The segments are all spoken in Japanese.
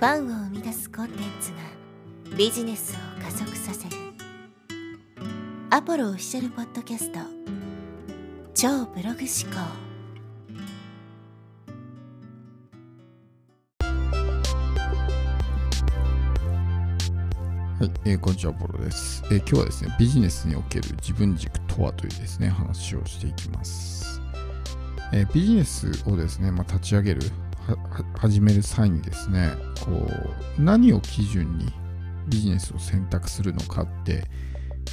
ファンを生み出すコンテンツがビジネスを加速させる。アポロオフィシャルポッドキャスト。超ブログ思考。はい、えー、こんにちは、ポロです、えー、今日はですね、ビジネスにおける自分軸とはというですね、話をしていきます。えー、ビジネスをですね、まあ、立ち上げる始める際にですねこう何を基準にビジネスを選択するのかって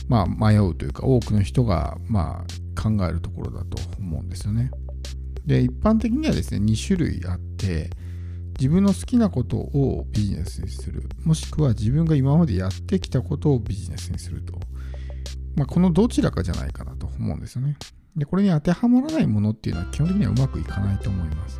まあ迷うというか多くの人がまあ考えるところだと思うんですよね。で一般的にはですね2種類あって自分の好きなことをビジネスにするもしくは自分が今までやってきたことをビジネスにすると、まあ、このどちらかじゃないかなと思うんですよね。でこれに当てはまらないものっていうのは基本的にはうまくいかないと思います。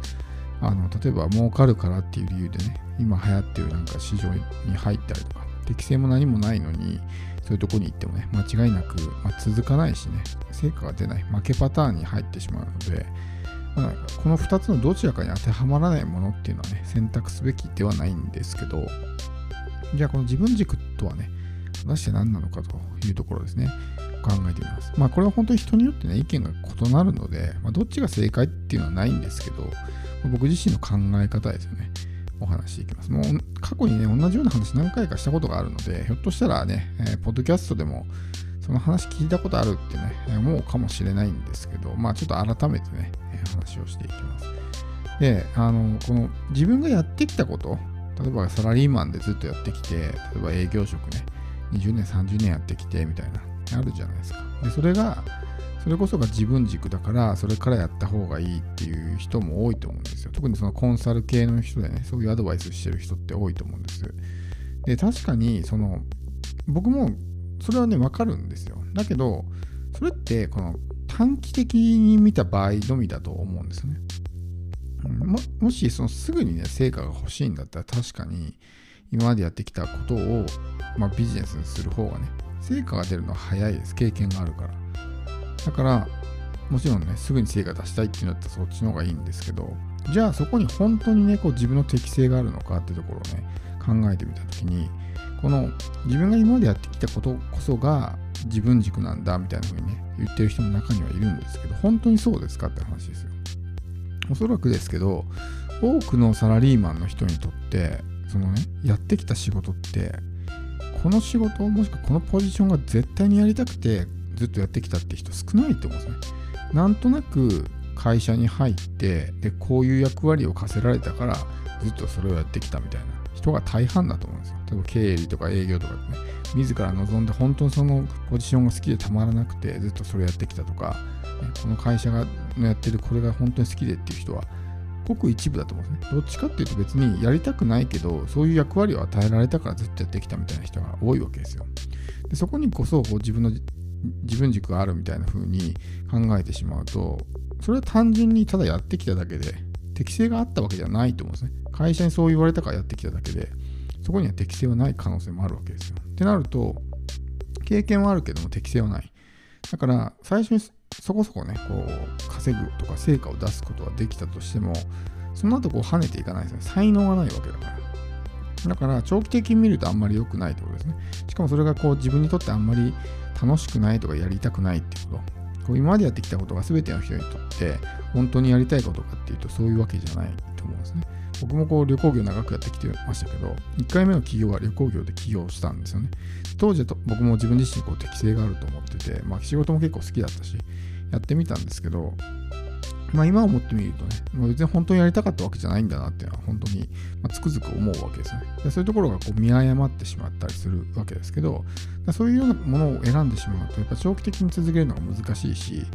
あの例えば儲かるからっていう理由でね今流行ってるなんか市場に入ったりとか適性も何もないのにそういうとこに行ってもね間違いなく、まあ、続かないしね成果が出ない負けパターンに入ってしまうので、まあ、この2つのどちらかに当てはまらないものっていうのはね選択すべきではないんですけどじゃあこの自分軸とはね果たして何なのかというところですね。考えてみます。まあこれは本当に人によってね意見が異なるので、まあ、どっちが正解っていうのはないんですけど、僕自身の考え方ですよね。お話していきます。もう過去にね、同じような話何回かしたことがあるので、ひょっとしたらね、えー、ポッドキャストでもその話聞いたことあるってね、思うかもしれないんですけど、まあちょっと改めてね、話をしていきます。で、あの、この自分がやってきたこと、例えばサラリーマンでずっとやってきて、例えば営業職ね、20年、30年やってきてみたいな、あるじゃないですか。で、それが、それこそが自分軸だからそれからやった方がいいっていう人も多いと思うんですよ。特にそのコンサル系の人でねそういうアドバイスしてる人って多いと思うんです。で確かにその僕もそれはね分かるんですよ。だけどそれってこの短期的に見た場合のみだと思うんですね。ももしそのすぐにね成果が欲しいんだったら確かに今までやってきたことを、まあ、ビジネスにする方がね成果が出るのは早いです経験があるからだから、もちろんね、すぐに成果出したいっていうんだったらそっちの方がいいんですけど、じゃあそこに本当にね、こう自分の適性があるのかっていうところをね、考えてみたときに、この自分が今までやってきたことこそが自分軸なんだみたいな風にね、言ってる人も中にはいるんですけど、本当にそうですかって話ですよ。おそらくですけど、多くのサラリーマンの人にとって、そのね、やってきた仕事って、この仕事、もしくはこのポジションが絶対にやりたくて、ずっとやってきたって人少ないと思うんですね。なんとなく会社に入ってでこういう役割を課せられたからずっとそれをやってきたみたいな人が大半だと思うんですよ。例えば経理とか営業とかね自ら望んで本当にそのポジションが好きでたまらなくてずっとそれやってきたとか、この会社がやってるこれが本当に好きでっていう人はごく一部だと思うんですね。どっちかっていうと別にやりたくないけどそういう役割を与えられたからずっとやってきたみたいな人が多いわけですよ。でそこにこそこう自分の自分軸があるみたいな風に考えてしまうと、それは単純にただやってきただけで、適性があったわけじゃないと思うんですね。会社にそう言われたからやってきただけで、そこには適性はない可能性もあるわけですよ。ってなると、経験はあるけども適性はない。だから、最初にそこそこね、こう、稼ぐとか成果を出すことはできたとしても、その後こう跳ねていかないですね。才能がないわけだから。だから長期的に見るとあんまり良くないってことですね。しかもそれがこう自分にとってあんまり楽しくないとかやりたくないってこと。こう今までやってきたことが全ての人にとって本当にやりたいことかっていうとそういうわけじゃないと思うんですね。僕もこう旅行業長くやってきてましたけど、1回目の企業は旅行業で起業したんですよね。当時と僕も自分自身こう適性があると思ってて、まあ仕事も結構好きだったし、やってみたんですけど、まあ今思ってみるとね、別に本当にやりたかったわけじゃないんだなっていうのは本当に、ま、つくづく思うわけですよね。そういうところがこう見誤ってしまったりするわけですけど、そういうようなものを選んでしまうと、やっぱ長期的に続けるのが難しいし、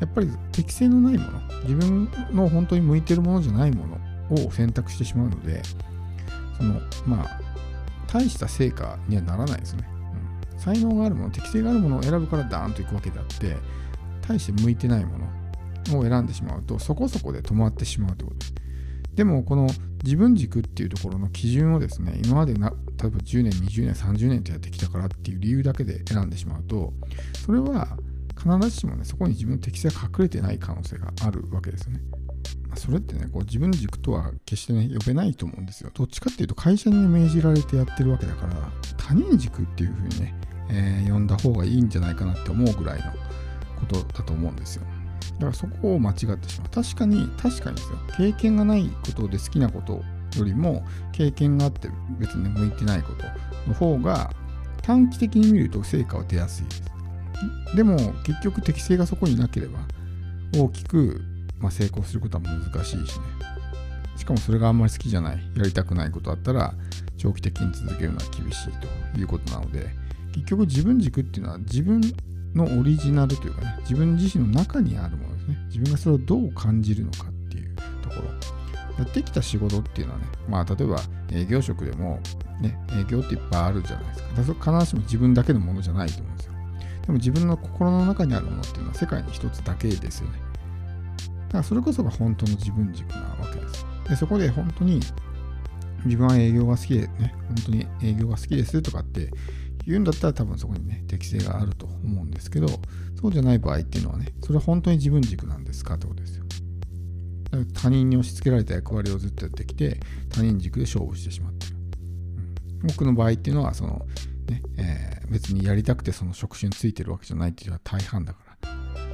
やっぱり適性のないもの、自分の本当に向いてるものじゃないものを選択してしまうので、その、まあ、大した成果にはならないですね。うん、才能があるもの、適性があるものを選ぶからダーンといくわけであって、大して向いてないもの、を選んでしまうとそこそこで止まってしまうということです。でもこの自分軸っていうところの基準をですね今までな例えば10年20年30年とやってきたからっていう理由だけで選んでしまうとそれは必ずしもねそこに自分の適性が隠れてない可能性があるわけですよね。それってね、こう自分の軸とは決してね、呼べないと思うんですよ。どっちかっていうと、会社に命じられてやってるわけだから、他人軸っていうふうにね、えー、呼んだ方がいいんじゃないかなって思うぐらいのことだと思うんですよ。だからそこを間違ってしまう。確かに、確かにですよ。経験がないことで好きなことよりも、経験があって別に向いてないことの方が、短期的に見ると成果は出やすいです。でも、結局適性がそこになければ、大きくまあ、成功することは難しいしね。しかもそれがあんまり好きじゃない、やりたくないことだったら、長期的に続けるのは厳しいということなので、結局自分軸っていうのは自分のオリジナルというかね、自分自身の中にあるものですね。自分がそれをどう感じるのかっていうところ。やってきた仕事っていうのはね、まあ例えば営業職でも、ね、営業っていっぱいあるじゃないですか。だか必ずしも自分だけのものじゃないと思うんですよ。でも自分の心の中にあるものっていうのは世界に一つだけですよね。だからそれこそが本当の自分軸なわけです。で、そこで本当に自分は営業が好きでね、本当に営業が好きですとかって言うんだったら多分そこにね、適性があると思うんですけど、そうじゃない場合っていうのはね、それは本当に自分軸なんですかってことですよ。他人に押し付けられた役割をずっとやってきて、他人軸で勝負してしまってる。うん、僕の場合っていうのは、その、ね、えー、別にやりたくてその職種についてるわけじゃないっていうのは大半だから。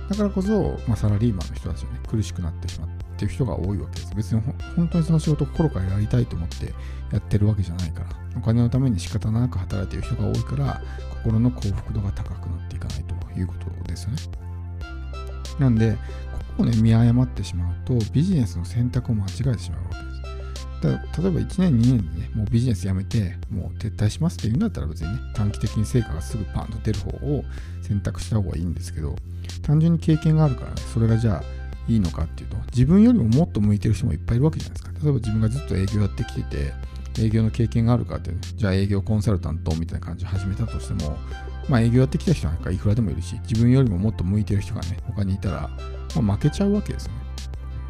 だからこそ、まあ、サラリーマンの人たちはね、苦しくなってしまっている人が多いわけです。別に本当にその仕事を心からやりたいと思ってやってるわけじゃないから、お金のために仕方なく働いている人が多いから、心の幸福度が高くなっていかないということですよね。なんで、ここをね、見誤ってしまうと、ビジネスの選択を間違えてしまうわけです。だ例えば1年、2年でね、もうビジネスやめて、もう撤退しますって言うんだったら別にね、短期的に成果がすぐパンと出る方を選択した方がいいんですけど、単純に経験があるからね、それがじゃあいいのかっていうと、自分よりももっと向いてる人もいっぱいいるわけじゃないですか。例えば自分がずっと営業やってきてて、営業の経験があるかって、ね、じゃあ営業コンサルタントみたいな感じで始めたとしても、まあ営業やってきた人なんかいくらでもいるし、自分よりももっと向いてる人がね、他にいたら、まあ、負けちゃうわけですよ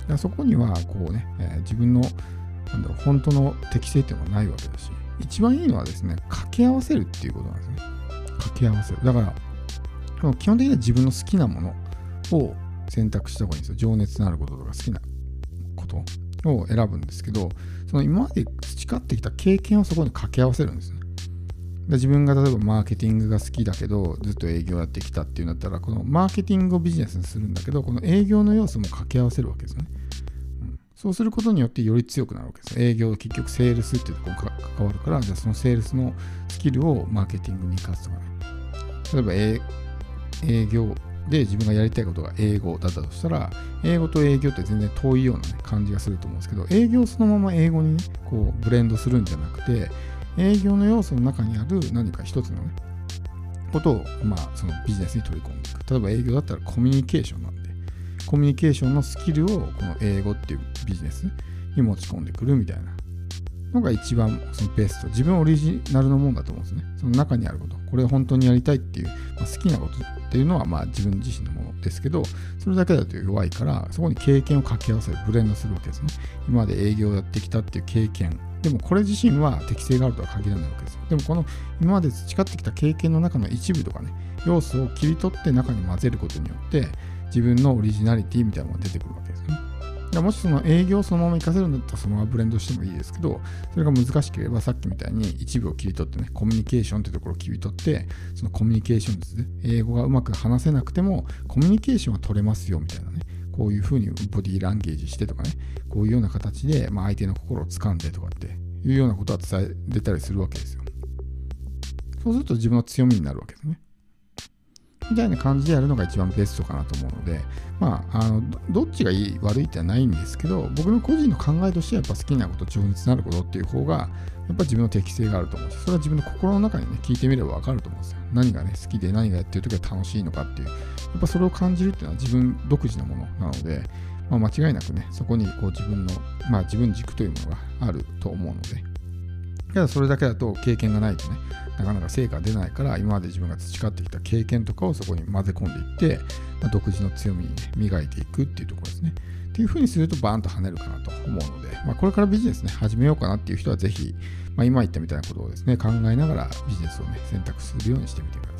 ね。そこには、こうね、えー、自分のなんだろう、本当の適性っていうのがないわけだし、一番いいのはですね、掛け合わせるっていうことなんですね。掛け合わせる。だから、基本的には自分の好きなものを選択した方がいいんですよ。情熱のあることとか好きなことを選ぶんですけど、その今まで培ってきた経験をそこに掛け合わせるんですね。で自分が例えばマーケティングが好きだけどずっと営業やってきたっていうんだったらこのマーケティングをビジネスにするんだけどこの営業の要素も掛け合わせるわけですよね。そうすることによってより強くなるわけです。営業、結局セールスっていうところに関わるから、じゃあそのセールスのスキルをマーケティングに生かすとかね。例えば営業で自分がやりたいことが英語だったとしたら、英語と営業って全然遠いような、ね、感じがすると思うんですけど、営業そのまま英語に、ね、こうブレンドするんじゃなくて、営業の要素の中にある何か一つのね、ことを、まあ、そのビジネスに取り込んでいく。例えば営業だったらコミュニケーションなんで、コミュニケーションのスキルをこの英語っていうビジネスに持ち込んでくるみたいなのが一番そのベスト。自分オリジナルのもんだと思うんですね。その中にあること。これ本当にやりたいっていう、まあ、好きなことっていうのはまあ自分自身のものですけど、それだけだと弱いから、そこに経験を掛け合わせる、ブレンドするわけですね。今まで営業をやってきたっていう経験。でもこれ自身は適性があるとは限らないわけですよ。でもこの今まで培ってきた経験の中の一部とかね、要素を切り取って中に混ぜることによって、自分のオリジナリティみたいなのが出てくるわけですね。もしその営業をそのまま活かせるんだったらそのままブレンドしてもいいですけど、それが難しければさっきみたいに一部を切り取ってね、コミュニケーションってところを切り取って、そのコミュニケーションですね、英語がうまく話せなくてもコミュニケーションは取れますよみたいなね、こういうふうにボディーランゲージしてとかね、こういうような形で、ま、相手の心を掴んでとかっていうようなことは伝えれたりするわけですよ。そうすると自分の強みになるわけですね。みたいな感じでやるのが一番ベストかなと思うので、まあ、あのどっちがいい悪いってはないんですけど、僕の個人の考えとしてはやっぱ好きなこと、情熱のあることっていう方が、やっぱ自分の適性があると思うし、それは自分の心の中にね、聞いてみればわかると思うんですよ。何がね、好きで何がやってる時は楽しいのかっていう、やっぱそれを感じるっていうのは自分独自のものなので、まあ、間違いなくね、そこにこう自分の、まあ自分軸というものがあると思うので、ただそれだけだと経験がないとね、なかなか成果が出ないから、今まで自分が培ってきた経験とかをそこに混ぜ込んでいって、まあ、独自の強みに、ね、磨いていくっていうところですね。っていう風にするとバーンと跳ねるかなと思うので、まあ、これからビジネスね、始めようかなっていう人はぜひ、まあ、今言ったみたいなことをですね、考えながらビジネスをね、選択するようにしてみてください。